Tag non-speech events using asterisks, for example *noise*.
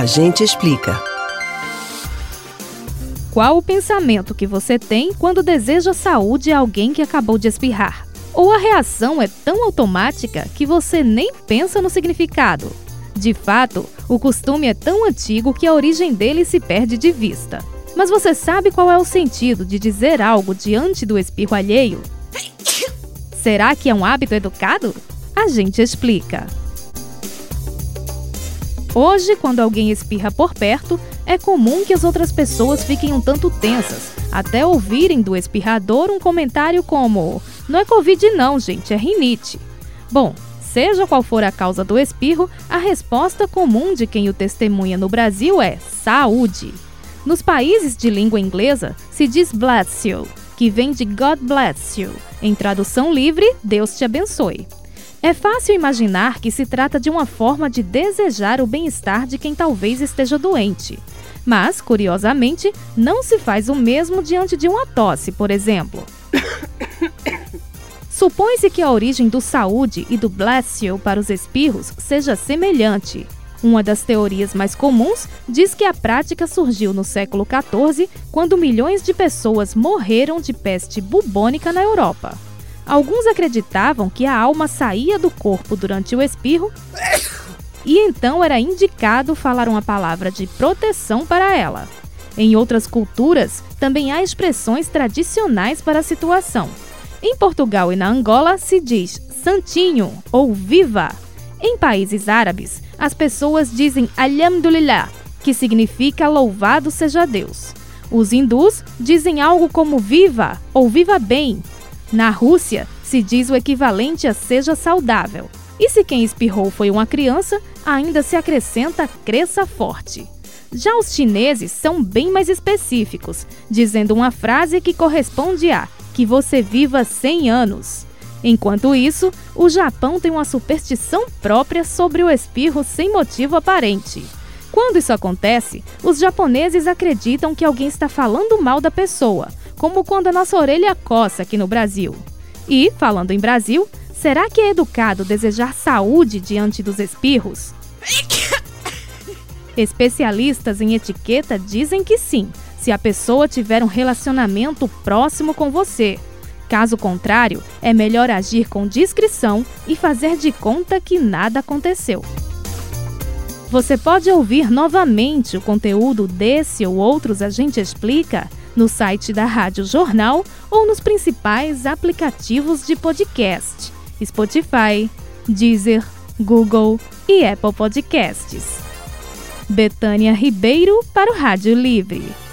A gente explica. Qual o pensamento que você tem quando deseja saúde a alguém que acabou de espirrar? Ou a reação é tão automática que você nem pensa no significado? De fato, o costume é tão antigo que a origem dele se perde de vista. Mas você sabe qual é o sentido de dizer algo diante do espirro alheio? Será que é um hábito educado? A gente explica. Hoje, quando alguém espirra por perto, é comum que as outras pessoas fiquem um tanto tensas, até ouvirem do espirrador um comentário como: Não é Covid, não, gente, é rinite. Bom, seja qual for a causa do espirro, a resposta comum de quem o testemunha no Brasil é saúde. Nos países de língua inglesa, se diz bless you, que vem de God bless you. Em tradução livre, Deus te abençoe. É fácil imaginar que se trata de uma forma de desejar o bem-estar de quem talvez esteja doente. Mas, curiosamente, não se faz o mesmo diante de uma tosse, por exemplo. *coughs* Supõe-se que a origem do saúde e do bless you para os espirros seja semelhante. Uma das teorias mais comuns diz que a prática surgiu no século XIV, quando milhões de pessoas morreram de peste bubônica na Europa. Alguns acreditavam que a alma saía do corpo durante o espirro e então era indicado falar uma palavra de proteção para ela. Em outras culturas, também há expressões tradicionais para a situação. Em Portugal e na Angola se diz santinho ou viva. Em países árabes, as pessoas dizem alhamdulillah, que significa louvado seja Deus. Os hindus dizem algo como viva ou viva bem, na Rússia, se diz o equivalente a seja saudável. E se quem espirrou foi uma criança, ainda se acrescenta cresça forte. Já os chineses são bem mais específicos, dizendo uma frase que corresponde a que você viva 100 anos. Enquanto isso, o Japão tem uma superstição própria sobre o espirro sem motivo aparente. Quando isso acontece, os japoneses acreditam que alguém está falando mal da pessoa, como quando a nossa orelha coça aqui no Brasil. E, falando em Brasil, será que é educado desejar saúde diante dos espirros? *coughs* Especialistas em etiqueta dizem que sim, se a pessoa tiver um relacionamento próximo com você. Caso contrário, é melhor agir com discrição e fazer de conta que nada aconteceu. Você pode ouvir novamente o conteúdo desse ou outros A Gente Explica no site da Rádio Jornal ou nos principais aplicativos de podcast: Spotify, Deezer, Google e Apple Podcasts. Betânia Ribeiro para o Rádio Livre.